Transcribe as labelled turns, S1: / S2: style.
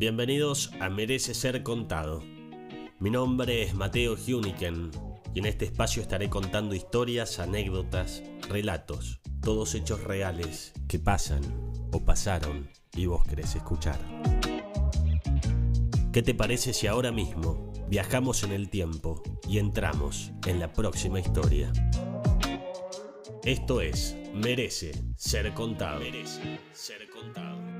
S1: Bienvenidos a Merece Ser Contado. Mi nombre es Mateo Huniken y en este espacio estaré contando historias, anécdotas, relatos, todos hechos reales que pasan o pasaron y vos querés escuchar. ¿Qué te parece si ahora mismo viajamos en el tiempo y entramos en la próxima historia? Esto es Merece Ser Contado. Merece Ser Contado.